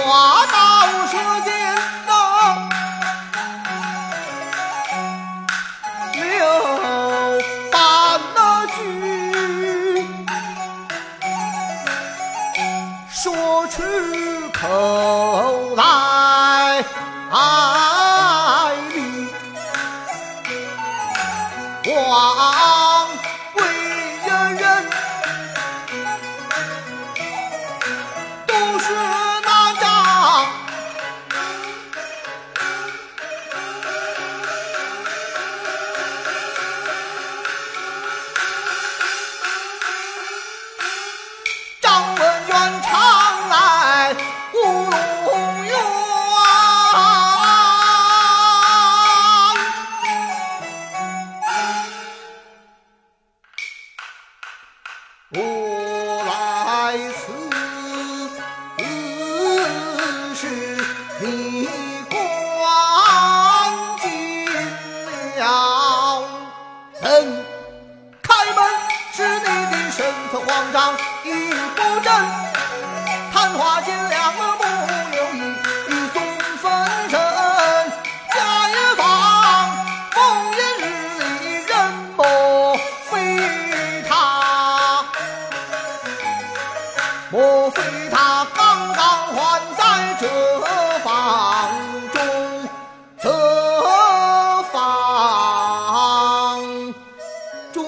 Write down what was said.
话到舌尖呐，留半那句，说出口来。望贵我来此是你关进了门，开门是你的身份慌张一不振，谈话间两个莫非他刚刚还在这房中这房中？